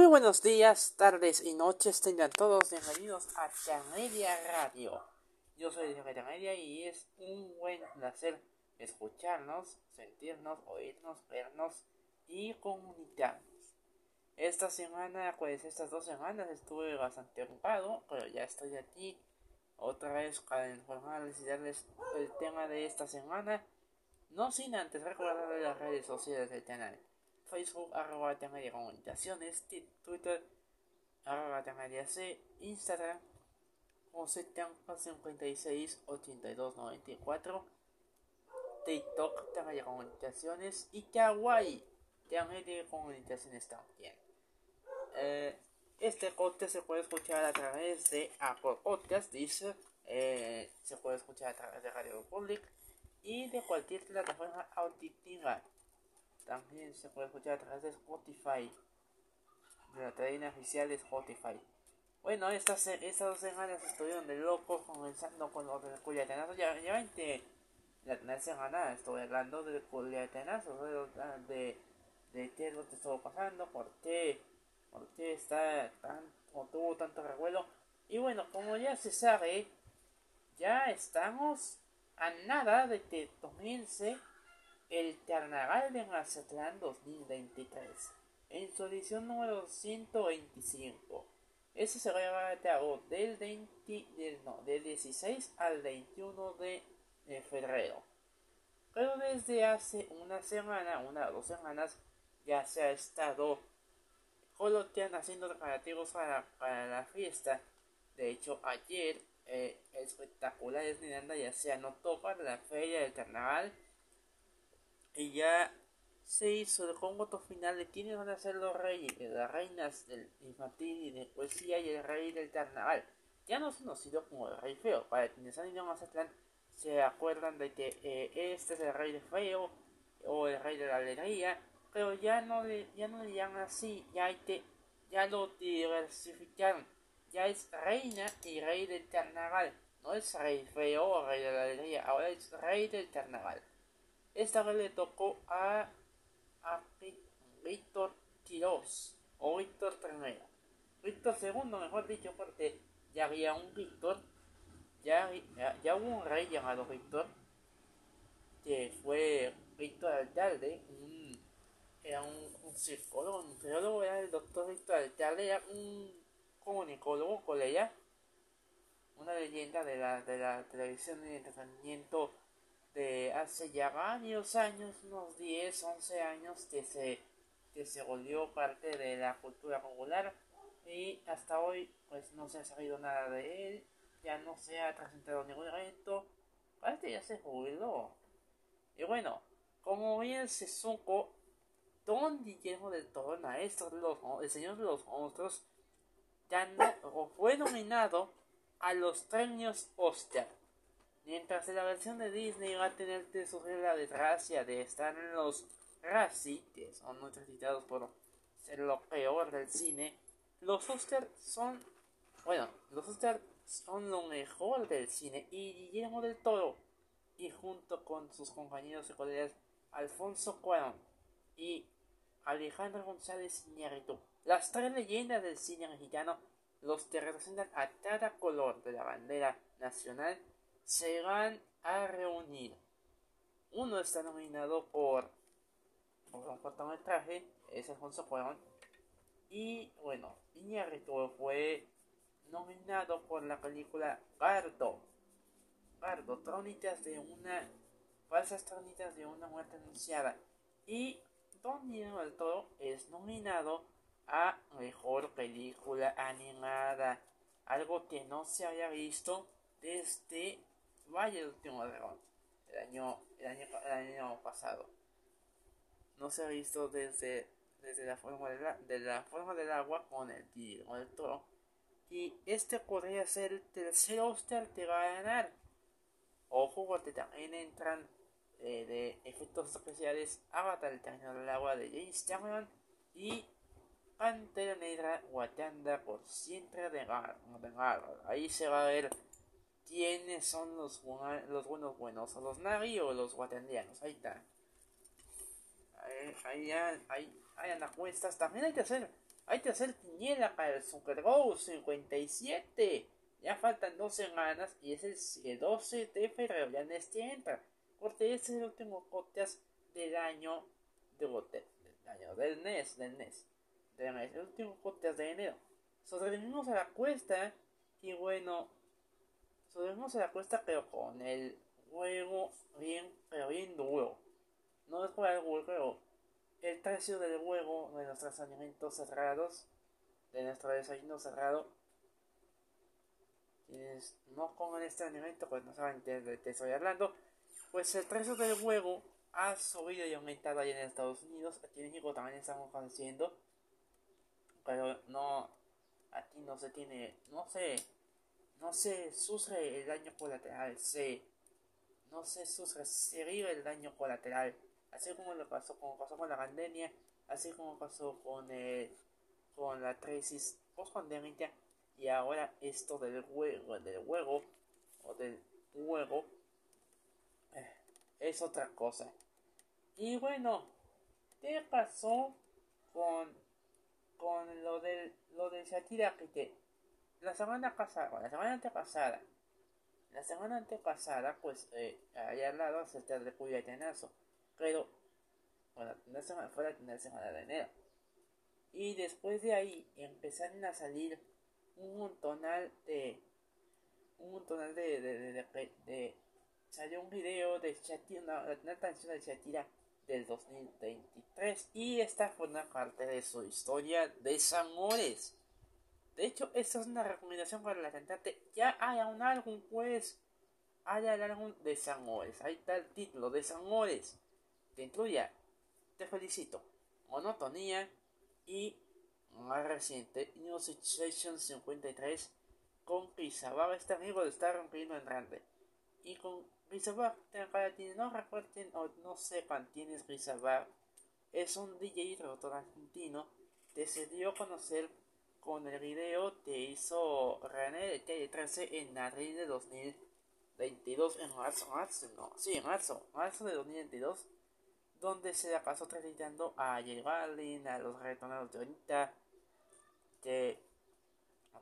Muy buenos días, tardes y noches, tengan todos bienvenidos a Media Radio. Yo soy de Media y es un buen placer escucharnos, sentirnos, oírnos, vernos y comunicarnos. Esta semana, pues estas dos semanas estuve bastante ocupado, pero ya estoy aquí otra vez para informarles y darles el tema de esta semana. No sin antes recordarles las redes sociales del canal. Facebook, arroba de Comunicaciones, Twitter, arroba C, Instagram, José 56 82 94, TikTok, de Comunicaciones y Kawaii, de Comunicaciones también. Eh, este podcast se puede escuchar a través de Apple Podcast, dice, eh, se puede escuchar a través de Radio Public y de cualquier plataforma auditiva. También se puede escuchar a través de Spotify, de la cadena oficial de Spotify. Bueno, estas, estas dos semanas estuvieron de loco comenzando con los del. Ya, ya 20 la semana estoy hablando del culiatenazo, de, de, de qué es lo que estuvo pasando, por qué, por qué está tan, tuvo tanto revuelo. Y bueno, como ya se sabe, ya estamos a nada de que comience el Carnaval de Mazatlán 2023 en su edición número 125. Ese se va a llevar a cabo del, 20, del, no, del 16 al 21 de, febrero. Pero desde hace una semana, una o dos semanas, ya se ha estado coloquiando haciendo preparativos para, para la fiesta. De hecho, ayer eh, espectaculares Miranda ya se anotó para la feria del carnaval y ya se hizo el cómputo final de quiénes van a ser los reyes, las reinas del infantil y de poesía y el rey del carnaval. Ya no nos conocido como el rey feo. Para quienes han ido a Mazatlán se acuerdan de que eh, este es el rey de feo o el rey de la alegría, pero ya no le, ya no le llaman así, ya, hay ya lo diversificaron ya es reina y rey del carnaval. No es rey feo o rey de la alegría, ahora es rey del carnaval. Esta vez le tocó a, Víctor Quiroz o Víctor I. Víctor II, mejor dicho, porque ya había un Víctor, ya, ya, hubo un rey llamado Víctor, que fue Víctor Alcalde, era un, un psicólogo, un psicólogo, era el doctor Víctor Alcalde, era un comunicólogo, colega, una leyenda de la, de la televisión y entretenimiento de hace ya varios años, unos 10, 11 años, que se, que se volvió parte de la cultura popular y hasta hoy pues no se ha sabido nada de él, ya no se ha presentado ningún evento, parece que ya se jubiló. Y bueno, como bien se supo, Don Guillermo del Toro, maestro de los, el señor de los monstruos, o fue nominado a los premios Oscar. Mientras la versión de Disney va a tener que sufrir la desgracia de estar en los Razzie, que son muy por ser lo peor del cine, los Oscar son, bueno, los son lo mejor del cine y Guillermo del Toro, y junto con sus compañeros y colegas Alfonso Cuarón y Alejandro González Iñárritu, las tres leyendas del cine mexicano, los que representan a cada color de la bandera nacional, se van a reunir. Uno está nominado por, un cortometraje, es Alfonso Cuarón. Y bueno, Iñárritu fue nominado por la película Gardo. Gardo, trónicas de una. falsas trónicas de una muerte anunciada. Y Don Guillermo del Toro es nominado a Mejor Película Animada, algo que no se había visto desde Valle del Último Dragón, el año, el año, el año pasado. No se ha visto desde, desde la, forma de, la, de la forma del agua con el Guillermo del Toro. Y este podría ser el tercer Oscar que va a ganar. Ojo, porque también entran eh, de efectos especiales Avatar el Camino del Agua de James Cameron y Pantera Negra Wakanda por siempre de Ahí se va a ver quiénes son los, los buenos buenos, los Nagi o los wakandianos. Ahí está. Ahí, ahí, hayan apuestas. También hay que hacer, hay que hacer quiniela para el Super Bowl 57. Ya faltan dos semanas y es el 12 de febrero, ya en este entra. Porque este es el último podcast del año, de, del año, del NES, del NES. Del NES, el último podcast de enero. Sobrevivimos a la cuesta y bueno, sobrevivimos a la cuesta pero con el juego bien, pero bien duro. No es por algo, pero el precio del juego de nuestros alimentos cerrados, de nuestro desayuno cerrado, quienes no comen este alimento, pues no saben de qué estoy hablando, pues el precio del juego ha subido y aumentado allá en Estados Unidos, aquí en México también estamos haciendo, pero no, aquí no se tiene, no se, no se sufre el daño colateral, se, no se sufre, se vive el daño colateral así como lo pasó, como pasó con la pandemia, así como pasó con el, con la crisis post pandémica y ahora esto del juego, del juego o del juego eh, es otra cosa. Y bueno, ¿qué pasó con con lo del lo del Shakira que la semana pasada, la semana antepasada, la semana antepasada, pues eh, había hablado acerca del Cuyatanazo pero bueno, la semana, fue la primera semana de enero. Y después de ahí empezaron a salir un montonal de. Un montonal de. de, de, de, salió un video de Shakira, una, una canción de Shakira del 2023. Y esta fue una parte de su historia de Zamores. De hecho, esta es una recomendación para la cantante. Ya haya un álbum, pues. Haya el álbum de Zamores. Ahí está el título de Zamores que incluya Te felicito, Monotonía y más reciente New Situation 53 con Rizabag, este amigo de estar rompiendo en grande. Y con quienes no recuerden o no sepan quién es Rizabag, es un DJ y productor argentino que conocer con el video que hizo René de Calle 13 en abril de 2022, en marzo, marzo, no, sí, marzo, marzo de 2022 donde se la pasó transmitiendo a J Balvin, a los reggaetoneros de ahorita, que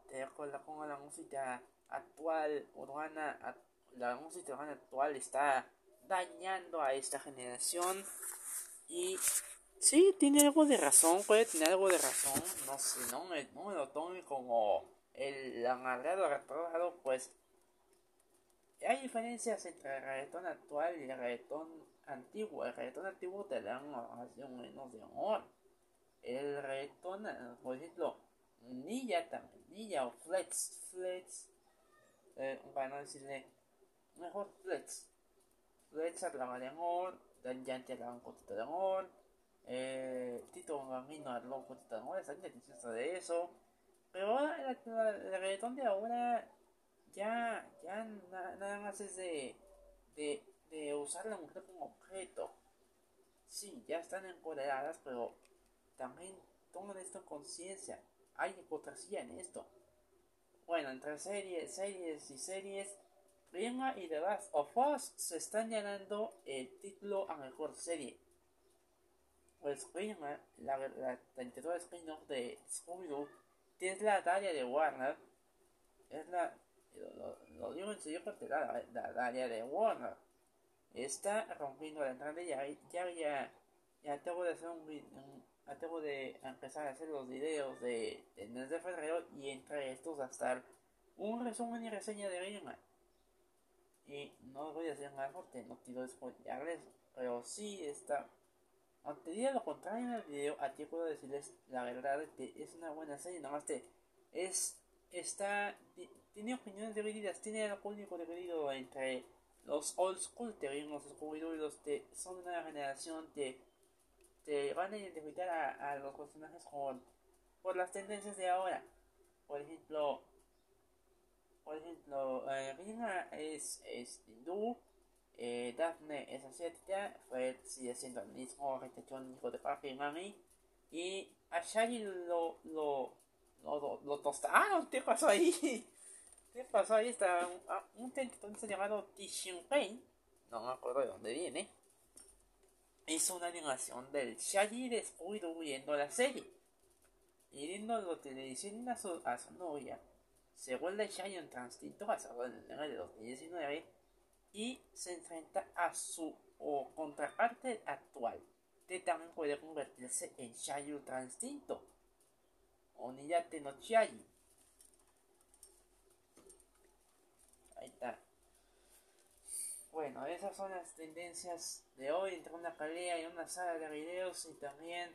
te recuerda como la música actual urbana, la música actual está dañando a esta generación y sí, tiene algo de razón, puede tener algo de razón, no sé, no me, no me lo tome como el amargado retrogrado, pues hay diferencias entre el reggaetón actual y el reggaetón antiguo. El reggaetón antiguo te dan un menos de amor. El reggaetón, por ejemplo, Nilla también, Nilla o Flex, Flex, eh, para no decirle, mejor Flex. Flex hablaba de amor, Dan Yanti hablaba un de amor, eh, Tito Bambino habló un poquito de amor, está de eso. Pero ahora el, reggaetón de ahora ya, ya nada más es de, de de usar a la mujer como objeto. Sí, ya están empoderadas, pero también toman esto en conciencia. Hay hipocresía en esto. Bueno, entre series, series y series, Prima y The Last of Us se están ganando el título a mejor serie. Pues Prima, la, la, la spin-off de Scooby-Doo, que es la Daria de Warner, es la, lo, digo en serio porque la, la Daria de Warner está rompiendo la entrada ya, ya, ya, ya tengo de hacer un, tengo de empezar a hacer los videos de, de mes de febrero y entre estos a estar un resumen y reseña de Rayman. Y no voy a hacer más porque no quiero spoilearles, pero sí está. Aunque diga lo contrario en el video, aquí puedo decirles la verdad que es una buena serie, nada más que es, está, tiene opiniones divididas, tiene el público dividido entre los old school los los que son una generación que te van a identificar a, los personajes con, por las tendencias de ahora. Por ejemplo, por ejemplo, eh, es, es hindú, eh, Daphne es asiática, Fred sigue siendo el mismo hijo de papi y mami, y a Shaggy lo, lo, lo, lo, lo tostaron, ¿qué pasó ahí? ¿Qué pasó? Ahí está un, ah, un llamado Tishinpei. No me acuerdo de dónde viene. hizo una animación del Shaggy de Scooby-Doo viendo la serie. Y viendo la televisión a su, a su novia, se vuelve Shaggy un transtinto basado en el de 2019 y se enfrenta a su o contraparte actual, que también puede convertirse en Shaggy Ultra Instinto. Oniyate no Shaggy. Ahí está. Bueno, esas son las tendencias de hoy entre una pelea y una sala de videos y también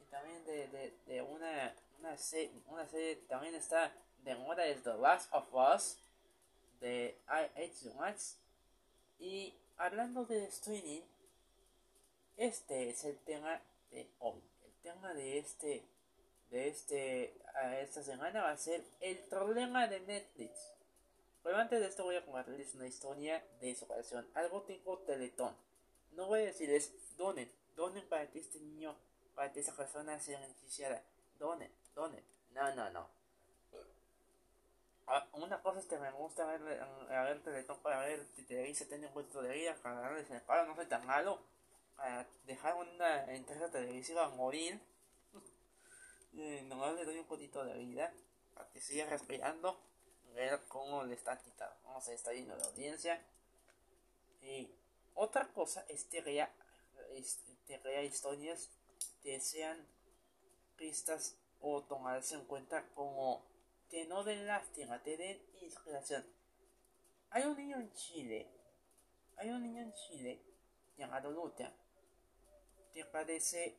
y también de, de, una una, serie, una serie también está de moda es The Last of Us de Max y hablando de streaming este es el tema de hoy el tema de este de este esta semana va a ser el problema de Netflix pero antes de esto voy a compartirles una historia de su operación. Algo tipo Teletón. No voy a decirles donen, donen para que este niño, para que esa persona sea beneficiada. Donen, donen. No, no, no. Ah, una cosa es que me gusta ver, ver Teletón para ver si Televisa tiene un puesto de vida, darles el paro, no soy tan malo. Para dejar una empresa televisiva morir. no le doy un poquito de vida. Para que siga respirando ver cómo le está quitando, cómo se está yendo la audiencia. Y otra cosa es crear, historias que sean pistas o tomarse en cuenta como que no den lástima, te den inspiración. Hay un niño en Chile, hay un niño en Chile llamado Lutia que padece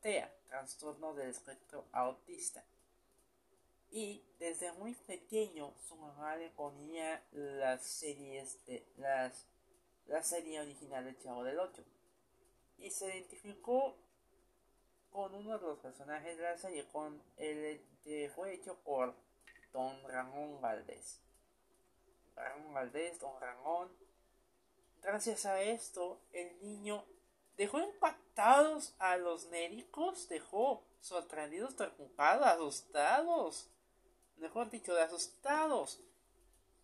TEA, trastorno del espectro autista y desde muy pequeño su mamá le ponía las series de las la serie original de Chavo del 8 y se identificó con uno de los personajes de la serie con el que fue hecho por Don Ramón Valdés. Ramón Valdés, Don Ramón. Gracias a esto el niño dejó impactados a los médicos dejó sorprendidos, preocupados, asustados. Mejor dicho, de asustados.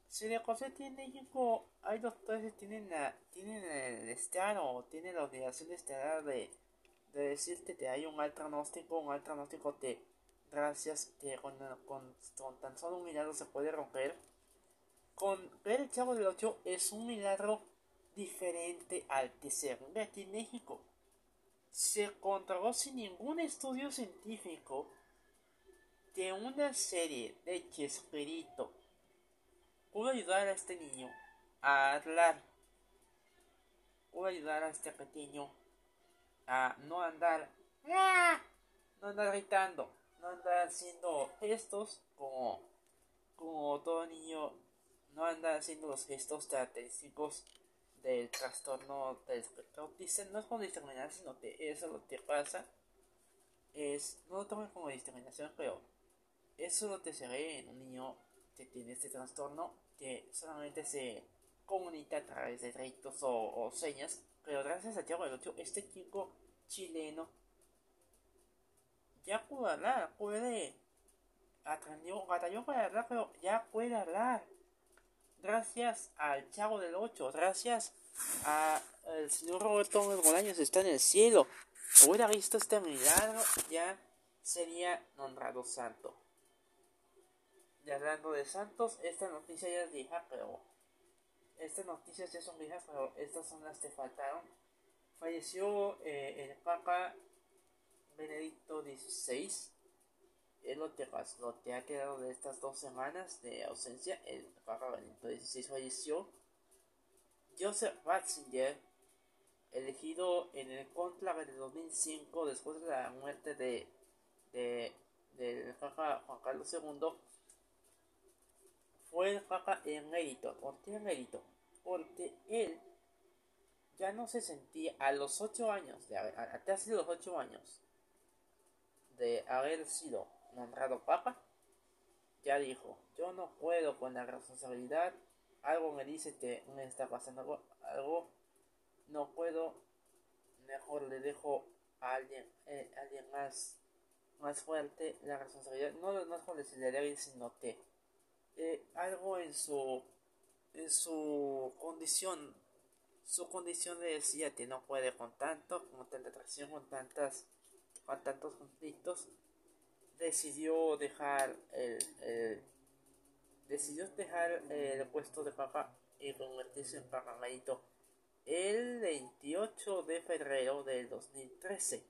Si de José tiene hijo, hay doctores que tienen, la, tienen el estado, tienen la obligación de estar de, de decirte que hay un mal pronóstico, un mal pronóstico que gracias que con, tan solo un milagro se puede romper. Con ver el Chavo del 8 es un milagro diferente al que se ve aquí en México. Se controló sin ningún estudio científico que una serie de Chespirito pudo ayudar a este niño a hablar, pudo ayudar a este pequeño a no andar, no andar gritando, no andar haciendo gestos como, como todo niño, no andar haciendo los gestos característicos del trastorno del espectro autista, no es como discriminación, sino que eso lo que pasa. Es, no lo tomen como discriminación, pero eso lo que se ve en un niño que tiene este trastorno que solamente se comunica a través de gritos o, señas, pero gracias a Thiago del este chico chileno ya puede hablar, puede aprendió, batalló para hablar, pero ya puede hablar. Gracias al Chavo del 8, gracias al señor Roberto Bolaños está en el cielo. Hubiera visto este milagro, ya sería nombrado santo. Y hablando de Santos, esta noticia ya es vieja, pero. Estas noticias ya son viejas, pero estas son las que faltaron. Falleció eh, el Papa Benedicto XVI. Es lo que, ha quedado de estas dos semanas de ausencia. El Papa Benedicto XVI falleció. Joseph Ratzinger, elegido en el conclave de 2005 después de la muerte de, de del Papa Juan Carlos II fue el Papa emérito. ¿Por qué emérito? Porque él ya no se sentía a los ocho años, de haber, a casi los ocho años de haber sido nombrado Papa, ya dijo, yo no puedo con la responsabilidad, algo me dice que me está pasando algo, no puedo, mejor le dejo a alguien, eh, alguien más, más fuerte la responsabilidad, no, no es por decirle sino que eh, algo en su, en su condición su condición le decía que no puede con tanto, con tanta atracción, con tantas, con tantos conflictos, decidió dejar el, decidió dejar el puesto de papa y convertirse en papamadito el 28 de febrero del 2013.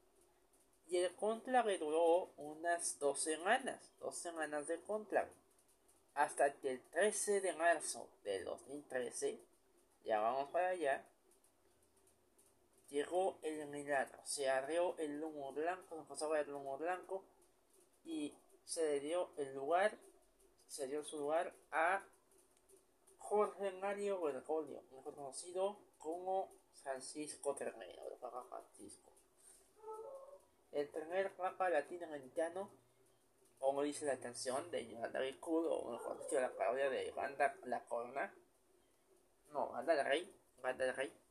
Y el conclave duró unas dos semanas, dos semanas de conclave. Hasta que el 13 de marzo del 2013, ya vamos para allá, llegó el milagro. Se abrió el humo blanco, se pasó a ver el humo blanco y se le dio el lugar, se dio su lugar a Jorge Mario Bergoglio, mejor conocido como Francisco Ternero, de Papa Francisco. El primer papa latinoamericano, como dice la canción de Yolanda Cool, o mejor dicho, la parodia de Banda La Corona, no, Banda del Rey, Banda del Rey,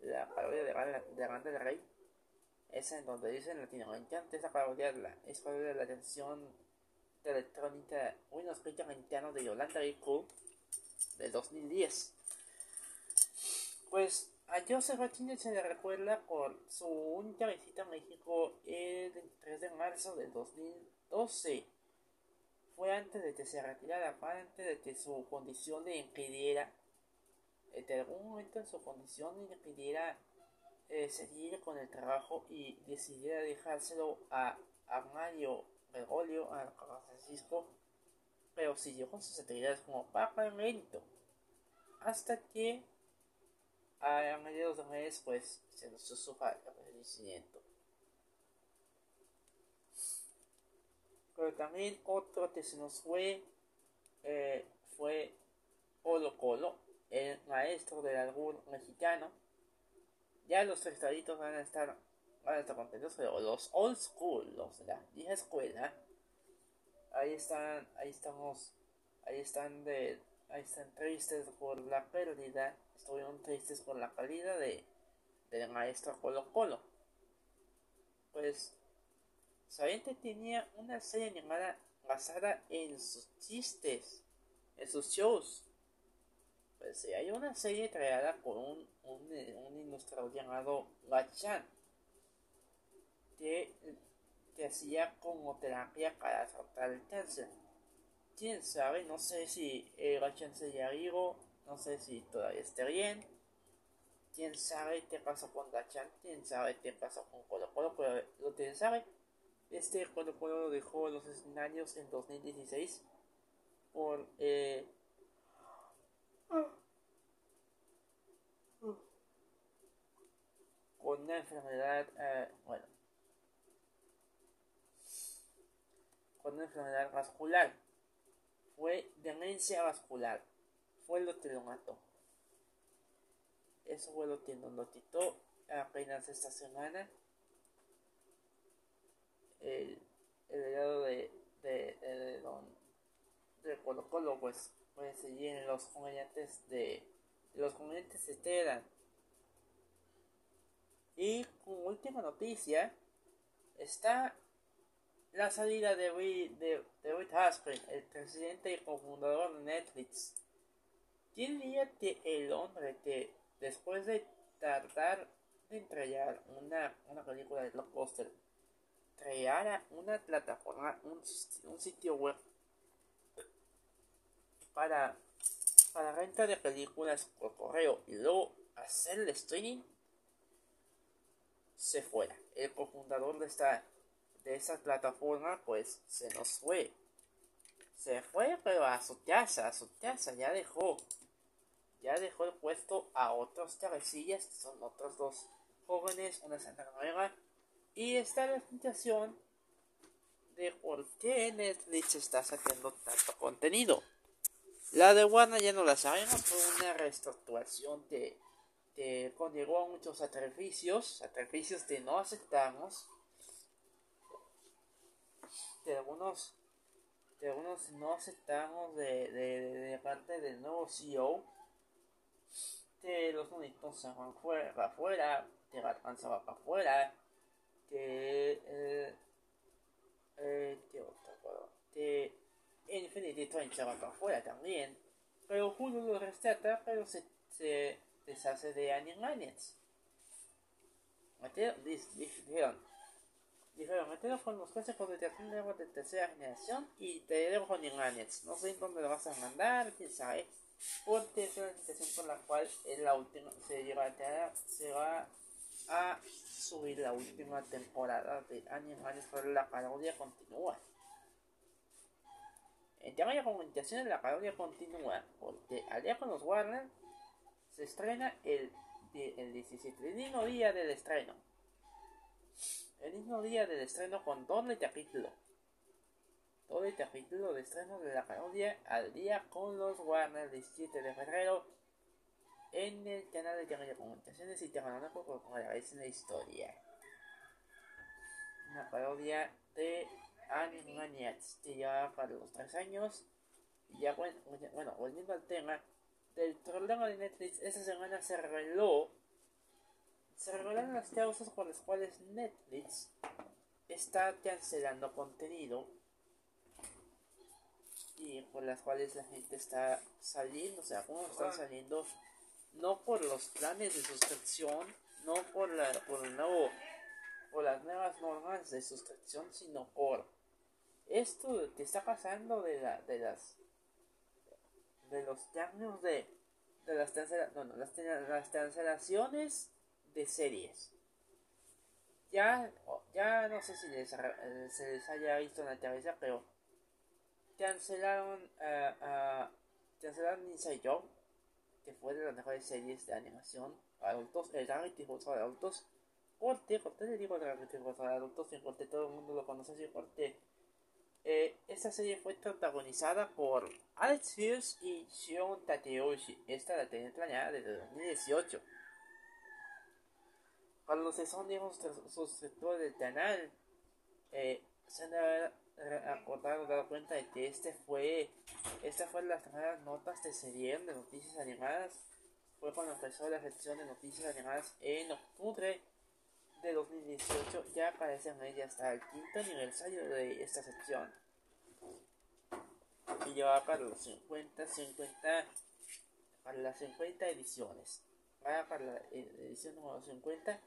la parodia de Banda, de Rey, es en donde dicen latinoamericano, esa parodia es parodia de la canción de electrónica Windows Americano de Yolanda Cool del 2010. Pues a Joseph Martínez se le recuerda con su única visita a México el 23 de marzo del 2012. Fue antes de que se retirara, antes de que su condición le impidiera, en algún momento en su condición le impidiera eh, seguir con el trabajo y decidiera dejárselo a, Mario Bergoglio, a Francisco, pero siguió con sus actividades como Papa Emérito, hasta que a mediados de mes pues se nos supo el fallecimiento. Pero también otro que se nos fue eh, fue Colo Colo, el maestro del albur mexicano. Ya los estaditos van a estar van a estar contentos, pero los old school, los de la vieja escuela, ahí están, ahí estamos, ahí están de, ahí están tristes por la pérdida estuvieron tristes por la calidad de, del maestro Colo Colo. Pues Sabiente tenía una serie animada basada en sus chistes, en sus shows. Pues hay una serie creada por un, un, un ilustrador llamado Gachan que, que hacía como terapia para tratar el cáncer. Quién sabe, no sé si eh, Gachan sería vivo no sé si todavía esté bien. Quién sabe qué pasó con Dachan. Quién sabe qué pasó con Colo Colo. Pero lo que sabe. Este Colo Colo dejó los escenarios en 2016. Por. Eh, con una enfermedad. Eh, bueno. Con una enfermedad vascular. Fue demencia vascular fue lo que lo mató. Eso fue lo que nos lo apenas esta semana. El, el legado de, de, de, don de Colo Colo pues seguir en los comediantes de los comediantes de Teheran. Y como última noticia está la salida de, de, de Reed Haskell, el presidente y cofundador de Netflix. ¿Quién diría que el hombre que después de tardar en entregar una, una película de blockbuster creara una plataforma, un, un sitio web para, para renta de películas por correo y luego hacer el streaming, se fuera. El cofundador de esta de esa plataforma pues se nos fue. Se fue pero a su casa, a su casa, ya dejó ya dejó el puesto a otros cabecillas, que son otros dos jóvenes, una Santa Nueva, y está la explicación de por qué Netflix está sacando tanto contenido. La de Warner ya no la sabemos, fue una reestructuración que, que conllevó muchos sacrificios, sacrificios que no aceptamos, de algunos, de algunos no aceptamos de, de, de parte del nuevo CEO que los monitos se van fuera, para afuera, Batman se va para afuera, que eh, eh, que otro, que Train se va para afuera también, pero Hulu lo rescata, pero se, se, deshace de Animaniacs. Dijeron, dijeron, metelo con los clásicos de teatro de tercera generación y te dejo con Animaniacs. No sé dónde lo vas a mandar, quién sabe. Porque es la situación por la cual la última, se, lleva a, se va a subir la última temporada de Animaniacs, pero la parodia continúa. El tema de la comunicación de la parodia continúa, porque al día con los Warner se estrena el, el 17, el mismo día del estreno. El mismo día del estreno con doble capítulo. Doble capítulo de estreno de la parodia al día con los Warner el 17 de febrero en el canal de de Comunicaciones y Terreno por la vez en la historia. Una parodia de Animaniacs que ya para los 3 años. Y ya bueno, bueno, volviendo al tema del problema de Netflix, esta semana se reveló, se revelaron las causas por las cuales Netflix está cancelando contenido y por las cuales la gente está saliendo, o sea, como están saliendo no por los planes de suscripción, no por la por el nuevo por las nuevas normas de suscripción, sino por esto que está pasando de, la, de las de los cambios de, de las, no, no, las, las cancelaciones de series. Ya, ya no sé si les, eh, se les haya visto en la cabeza, pero cancelaron, uh, uh, cancelaron Inside Job, que fue de las mejores series de animación adultos, el reality de adultos. Corte, corte le digo reality de adultos, en corte todo el mundo lo conoce así, corte eh, esta serie fue protagonizada por Alex Hughes y Shion Takeyoshi. Esta la tenía planeada desde 2018. Para los que son suscriptores del canal, eh, se han acordado, dado cuenta de que este fue, esta fue las primeras notas de serie de noticias animadas. Fue cuando empezó la sección de noticias animadas en octubre de 2018 ya aparecen ella hasta el quinto aniversario de esta sección. Y lleva para los 50, 50, para las 50 ediciones. Para, para la edición número 50.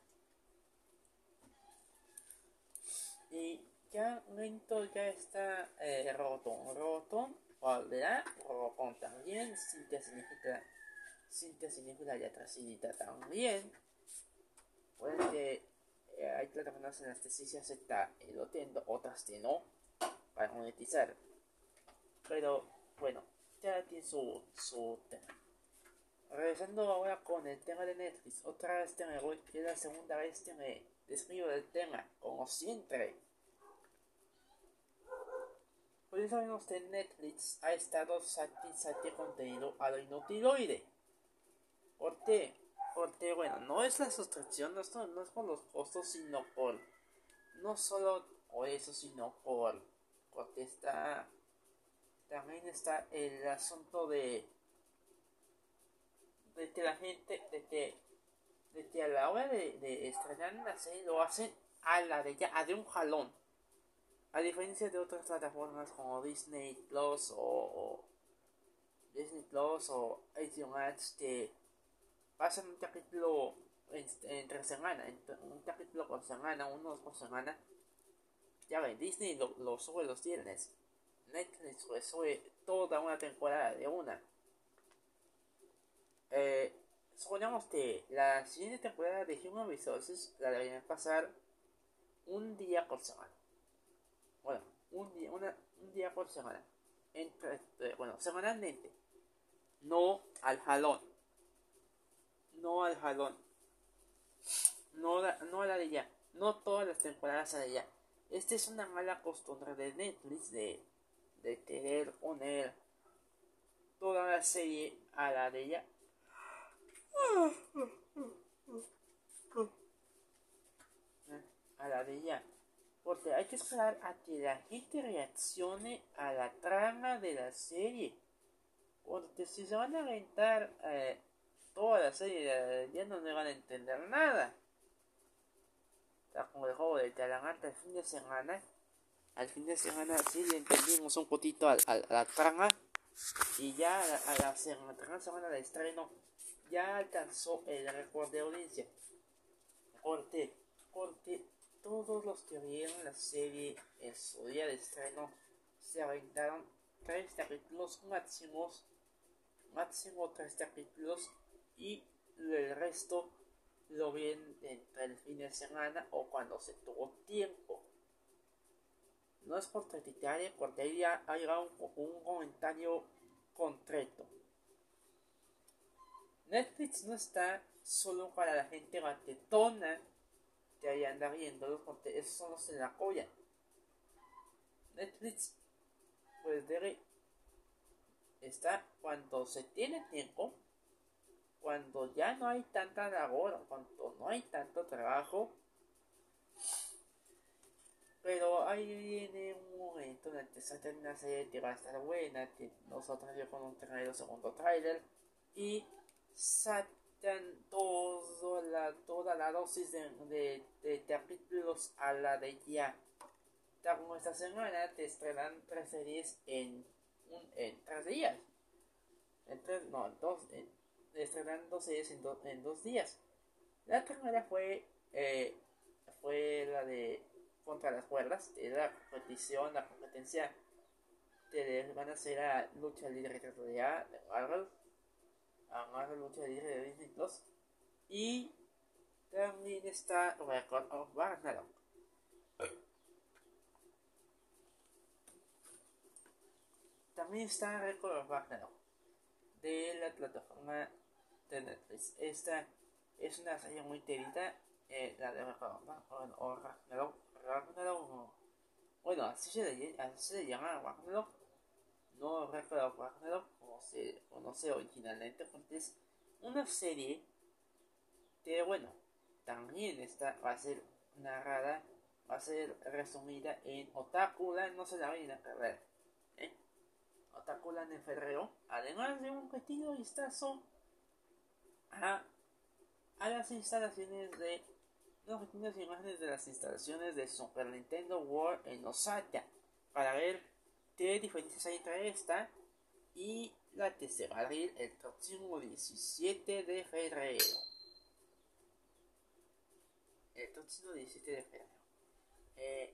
Y ya lento ya está eh, Robotón. Robotón volverá. También. Cintia significa. Cintia significa ya tracidita también. Puede que hay plataformas en las que sí se acepta el otras que no, para monetizar. Pero bueno, ya tiene su, su tema. Regresando ahora con el tema de Netflix, otra vez me voy, que es la segunda vez que me describo del tema, como siempre. Por eso sabemos que Netflix ha estado satisfecho contenido a lo inutiloide. ¿Por qué? Bueno, no es la sustracción, no es, no es por los costos, sino por. No solo por eso, sino por. Porque está. También está el asunto de. De que la gente. De que. De que a la hora de, de estrenar una serie lo hacen a la de ya, a de un jalón. A diferencia de otras plataformas como Disney Plus o, Disney Plus o HBO Max que pasan un capítulo entre semana, un capítulo por semana, uno por semana. Ya ven, Disney lo, sube los viernes. Netflix lo sube toda una temporada de una. Eh, suponemos que la siguiente temporada de Human Resources la deberían pasar un día por semana. Bueno, un día, una, un día por semana. Entre, eh, bueno, semanalmente. No al jalón no al jalón. No, no a la de ya. No todas las temporadas a de ya. Esta es una mala costumbre de Netflix de, de querer poner toda la serie a la de ya. A la de ya. Porque hay que esperar a que la gente reaccione a la trama de la serie. Porque si se van a aventar eh, toda la serie ya no me van a entender nada. como el juego de Talanata el fin de semana. Al fin de semana sí le entendimos un poquito a, la trama. Y ya a la, semana de estreno ya alcanzó el récord de audiencia. Corte, corte, todos los que vieron la serie en su día de estreno se aventaron tres capítulos máximos, máximo tres capítulos y el resto lo ven entre el fin de semana o cuando se tuvo tiempo. No es por criticar, porque ahí hay un, un comentario concreto. Netflix no está solo para la gente batetona que ahí anda viendo porque esos son los de la colla. Netflix, pues debe está cuando se tiene tiempo, cuando ya no hay tanta labor, cuando no hay tanto trabajo. Pero ahí viene un momento en el que sale una serie que va a estar buena, que nosotros ya con un trailer, segundo trailer, y sacan todo la, toda la dosis de, de, capítulos a la de ya. Como esta semana te estrenan tres series en, un, en tres días. En tres, no, en dos, en, estrenan dos series en, en dos días. La primera fue, eh, fue la de Contra las cuerdas, de la competición, la competencia que van a hacer a lucha libre de Marvel a de lucha libre de Disney Plus. Y también está Record of Ragnarok. También está Record of Ragnarok de la plataforma de Netflix. Esta es una serie muy querida, eh, la de Ragnarok. Ragnarok, bueno, así se, así se llama Ragnarok. No of Ragnarok se conoce originalmente porque es una serie que bueno también está va a ser narrada va a ser resumida en Otakulan no se la vayan a ¿eh? Otakulan en febrero además de un pequeño vistazo a, a las instalaciones de unas pequeñas imágenes de las instalaciones de Super Nintendo World en Osaka para ver qué diferencias hay entre esta y la que se va a abrir el próximo 17 de febrero. El próximo 17 de febrero. Eh,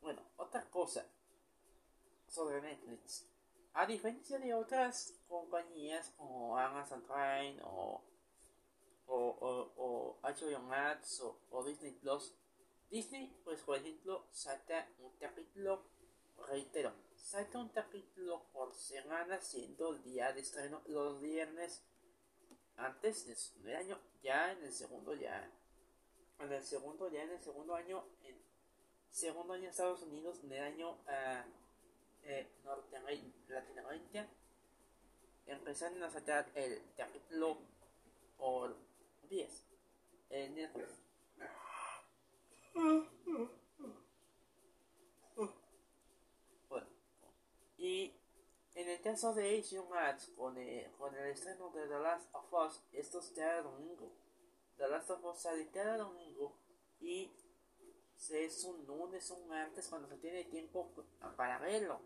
bueno, otra cosa sobre Netflix. A diferencia de otras compañías como Amazon Prime o, o, o, o HBO Max o, o Disney Plus, Disney, pues por ejemplo, saca un capítulo, reitero, saca un capítulo por semana siendo el día de estreno los viernes antes del año ya en el segundo ya en el segundo ya en el segundo año en segundo año Estados Unidos en el año uh, eh, Norteamérica Latinoamérica empezaron a sacar el capítulo por 10 el miércoles Y en el caso de HBO Max, con el, con el estreno de The Last of Us, esto es cada domingo. The Last of Us sale cada domingo y es un lunes o un martes cuando se tiene tiempo para verlo.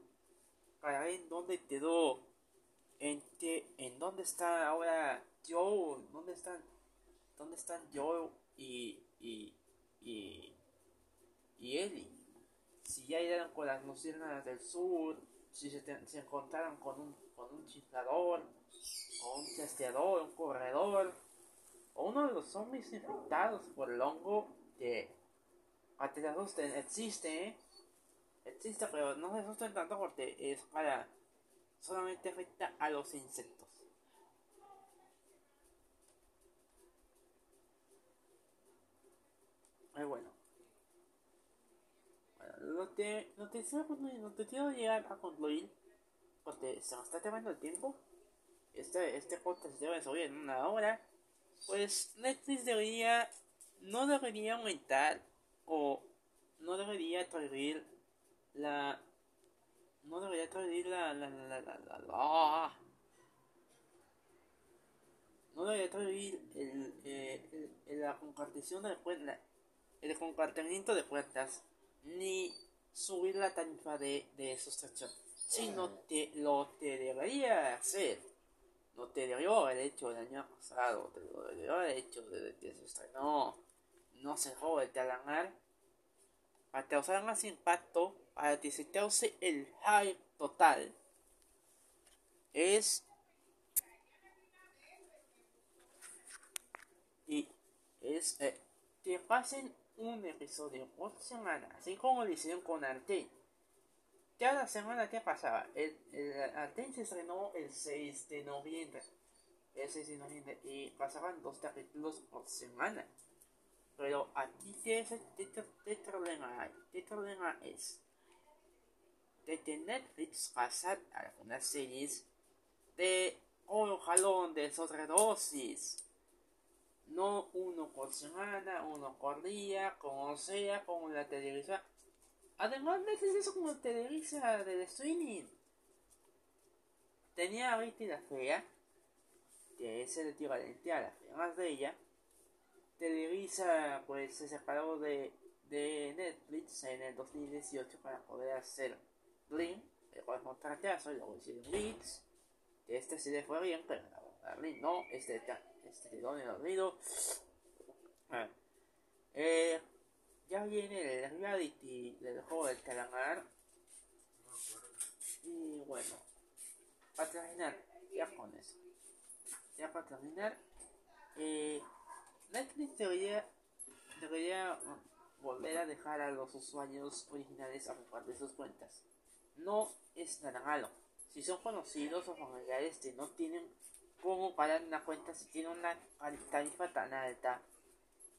Para ver dónde quedó. En, que, en dónde está ahora Joe. ¿Dónde están? ¿Dónde están Joe y, y, y, y Ellie? Si ya llegaron con las luciérnagas del sur si se, se encontraron con un, con un chiflador, o un testeador, un corredor, o uno de los zombies infectados por el hongo que asusten, existe, ¿eh? Existe, pero no se asusten tanto porque es para solamente afecta a los insectos. Muy bueno no te, no te, no te quiero llegar a concluir porque se nos está terminando el tiempo. Este, este podcast debe subir en una hora. Pues Netflix debería, no debería aumentar o no debería traer la, no debería traer la, la, la, la, la, la, no debería traer el, eh, el, la compartición de cuentas, el compartimiento de cuentas ni subir la tarifa de, de suscripción, sino que lo que debería hacer no te dio el hecho del año pasado, te dio el hecho de que se estrenó no se jode de alargar para causar más impacto, para que se cause el hype total. Es y es eh, que pasen un episodio por semana, así como lo hicieron con Arte. Cada semana que pasaba, el, el se estrenó el 6 de noviembre. El 6 de noviembre y pasaban dos capítulos por semana. Pero aquí ¿qué, qué problema? ¿Qué problema es? De que Netflix pasa algunas series de un jalón de sobredosis no uno por semana, uno por día, como sea, como la televisión. Además, de eso como televisa del streaming. Tenía a Betty la Fea, que es el equivalente a la fea más bella. Televisa, pues, se separó de, de Netflix en el 2018 para poder hacer El cual es un y luego hicieron Blitz, que este sí le fue bien, pero la Blim no, este este de el olvido. Ah. Eh, ya viene el reality del juego del calamar. Y bueno, para terminar, ya con eso. Ya para terminar, eh, Netflix debería, debería volver a dejar a los usuarios originales a de sus cuentas. No es nada malo. Si son conocidos o familiares que no tienen cómo pagar una cuenta si tiene una tarifa tan alta.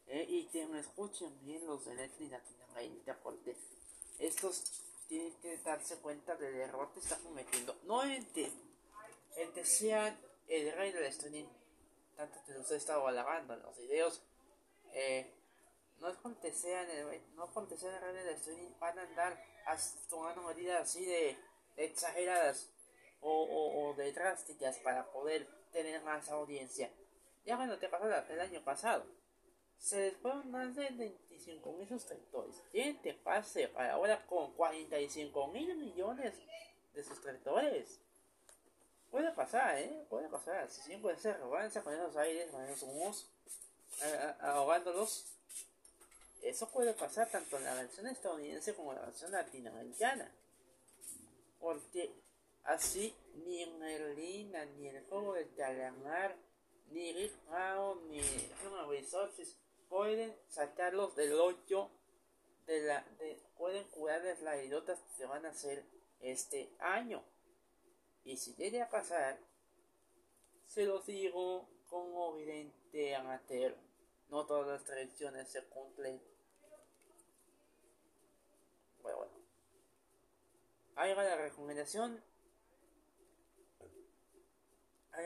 Eh, y que me escuchen bien los de Latinoamérica porque estos tienen que darse cuenta del error que están cometiendo. No en que, sean el rey del streaming, tanto que los he estado alabando en los videos. Eh, no es porque sean el, no porque sean el rey del streaming van a andar tomando medidas así de, exageradas o, de drásticas para poder tener más audiencia. Ya cuando te pasó el año pasado, se les más de 25 mil suscriptores. ¿Quién te pase para ahora con 45 mil millones de suscriptores? Puede pasar, ¿eh? Puede pasar. Si siempre se arrogancia con esos aires, con esos humos, ahogándolos. Eso puede pasar tanto en la versión estadounidense como en la versión latinoamericana. Porque Así, ni Merlina, ni el juego de calamar, ni Rick ni Human Resources pueden sacarlos del hoyo de la. De, pueden curarles las idiotas que se van a hacer este año. Y si llegue a pasar, se los digo como evidente amateur. No todas las tradiciones se cumplen. Bueno, bueno. Ahí va la recomendación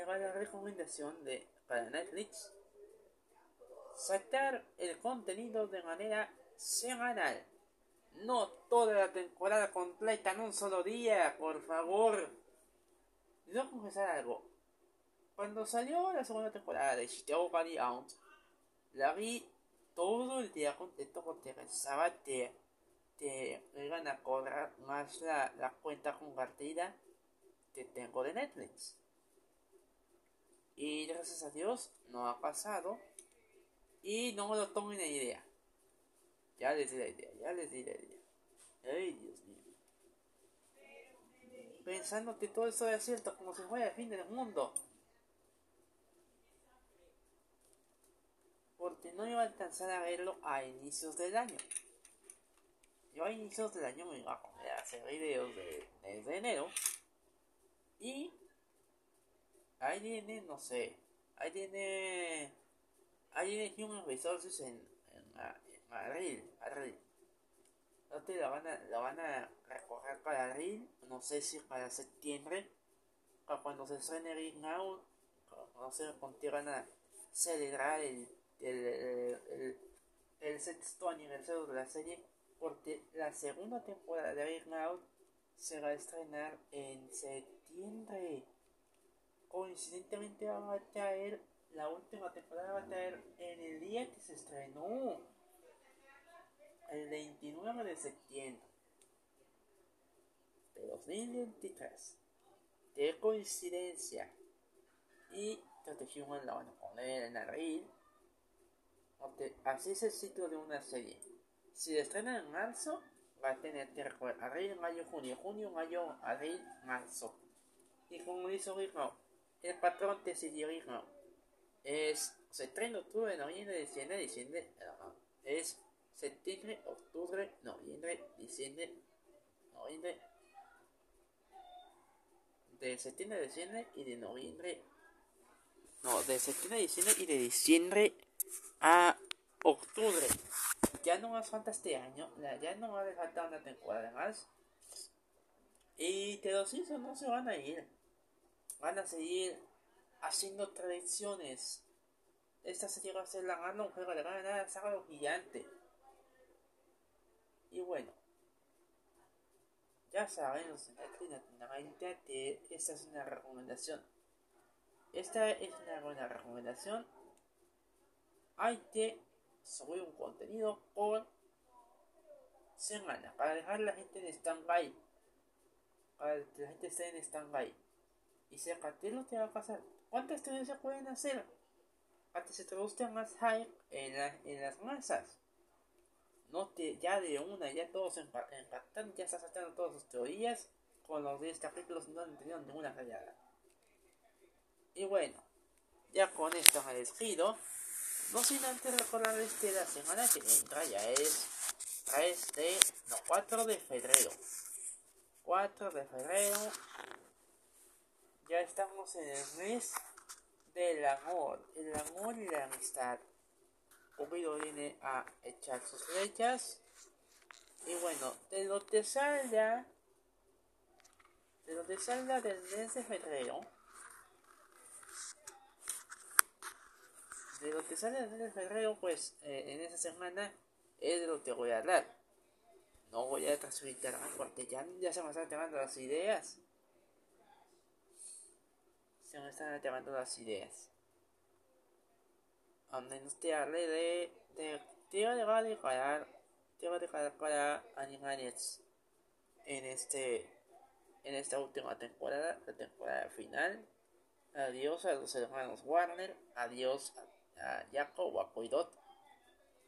va la recomendación de, para Netflix sacar el contenido de manera semanal. No toda la temporada completa en un solo día, por favor. A confesar algo. Cuando salió la segunda temporada de Shiteo Body Out, la vi todo el día contento porque pensaba que, que iban a cobrar más la, la cuenta compartida que tengo de Netflix. Y gracias a Dios no ha pasado. Y no me lo tomen la idea. Ya les di la idea, ya les di la idea. Ay, Dios mío. Pensando que todo esto es cierto como si fuera el fin del mundo. Porque no iba a alcanzar a verlo a inicios del año. Yo a inicios del año me iba a poner hacer videos de, de enero. Y ahí viene, no sé, ahí viene, ahí viene Human Resources en, en, Madrid, Madrid. la van a, la van a recoger para abril, no sé si para septiembre, o cuando se estrene Ring Now, no sé cuánto van a celebrar el, el, el, el, sexto aniversario de la serie, porque la segunda temporada de Ring se va a estrenar en septiembre coincidentemente va a caer, la última temporada va a caer en el día que se estrenó, el 29 de septiembre de 2023. De coincidencia. y Totejimon la van a poner en abril. Así es el ciclo de una serie. Si la estrenan en marzo, va a tener recordar abril, mayo, junio, junio, mayo, abril, marzo. Y como dice Ritmo, el patrón de serie Ritmo es septiembre, octubre, noviembre, diciembre, diciembre, es septiembre, octubre, noviembre, diciembre, noviembre, de septiembre diciembre y de noviembre, no, de septiembre diciembre y de diciembre a octubre. Ya no más falta este año, ya no va a falta una temporada más. Y hijos no se van a ir. Van a seguir haciendo tradiciones. Esta serie va a ser la gana un juego de gana, algo gigante. Y bueno, ya los latinoamericanos que esta es una recomendación. Esta es una buena recomendación. Hay que subir un contenido por semana para dejar a la gente en stand-by. Para que la gente esté en stand-by. Y qué es lo que va a pasar. ¿Cuántas teorías se pueden hacer? Que se traduzcan más hype en, en las masas. No te, ya de una, ya todos empatan, ya estás saltando todas sus teorías. Con los 10 capítulos no han tenido ninguna fallada. Y bueno, ya con esto me despido. No sin antes recordar que la semana que entra ya es 3 de, no, 4 de febrero. 4 de febrero. Ya estamos en el mes del amor. El amor y la amistad. Cupido viene a echar sus flechas. Y bueno, de lo que salga, de lo que salga del mes de febrero, de lo que sale el mes de febrero, pues eh, en esa semana es de lo que voy a hablar. No voy a transmitir porque ya, ya se me están acabando las ideas. Se me están acabando las ideas. Donde nos te hable de, de te va a declarar, te va a declarar para Animaniacs en este en esta última temporada, la temporada final. Adiós a los hermanos Warner, adiós a a Jacob o a Coidot.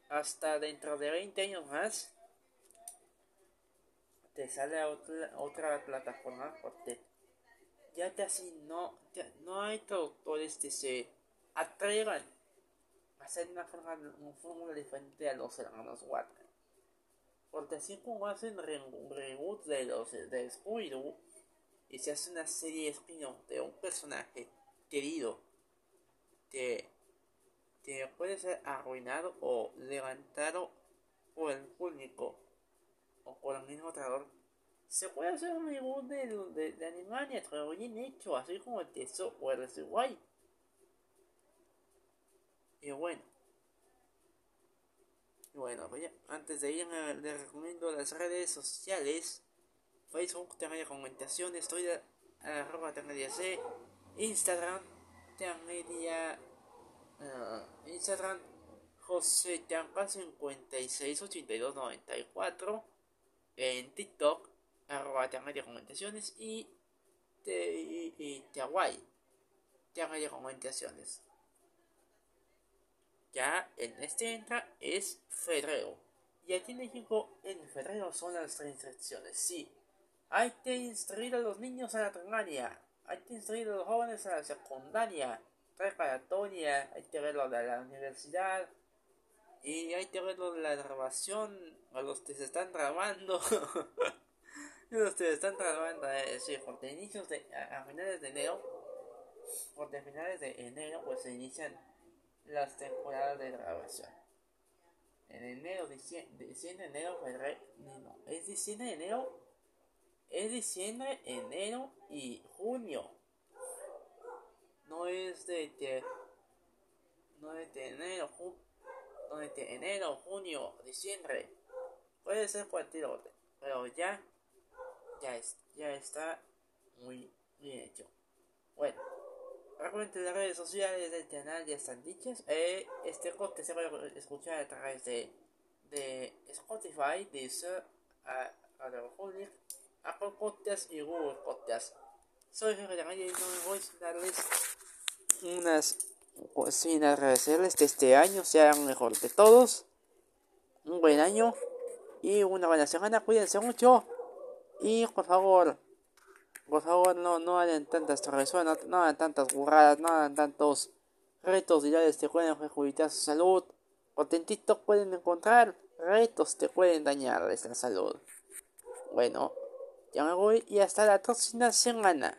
Hasta dentro de 20 años más te sale otra, otra plataforma porque ya casi no no hay traductores que se atrevan a hacer una fórmula, diferente a los hermanos Warner porque así como hacen reboot de los de scooby y se hace una serie de spin de un personaje querido que puede ser arruinado o levantado por el público o por el mismo traidor. Se puede hacer un reboot de, de, Animania, pero bien hecho, así como el Teso o el Guay. Y bueno. Y bueno, antes de ir les recomiendo las redes sociales. Facebook, Terraria Comunicación, estoy a, arroba C, Instagram, Terraria Uh, Instagram José 568294 en TikTok arroba y de, y de recomendaciones. Ya en este entra es febrero y aquí en México en febrero son las restricciones sí hay que instruir a los niños a la primaria. Hay que instruir a los jóvenes a la secundaria preparatoria, hay que ver lo de la universidad y hay que ver lo de la grabación a los que se están grabando. los que se están grabando, es decir, porque inicios de, a, finales de enero, porque a finales de enero pues se inician las temporadas de grabación. En enero, diciembre, diciembre enero, febrero, no, es diciembre, enero, es diciembre, enero y junio no es de, que no es de enero, no es de enero, junio, diciembre. Puede ser cualquier otro, pero ya, ya, es, ya está muy bien hecho. Bueno, recuerden las redes sociales del canal ya están dichas. Eh, este corte se puede escuchar a través de, de Spotify, Deezer, Radio Public, Apple Podcast y Google Podcast. Soy Jorge de y no me voy a darles unas sin agradecerles que este año sea mejor de todos. Un buen año y una buena semana. Cuídense mucho. Y por favor, por favor no, no hagan tantas travesuras, no, hagan tantas burradas, no hagan tantos retos diarios que pueden perjudicar su salud. Contentitos pueden encontrar retos que pueden dañarles la salud. Bueno, ya me voy y hasta la próxima semana.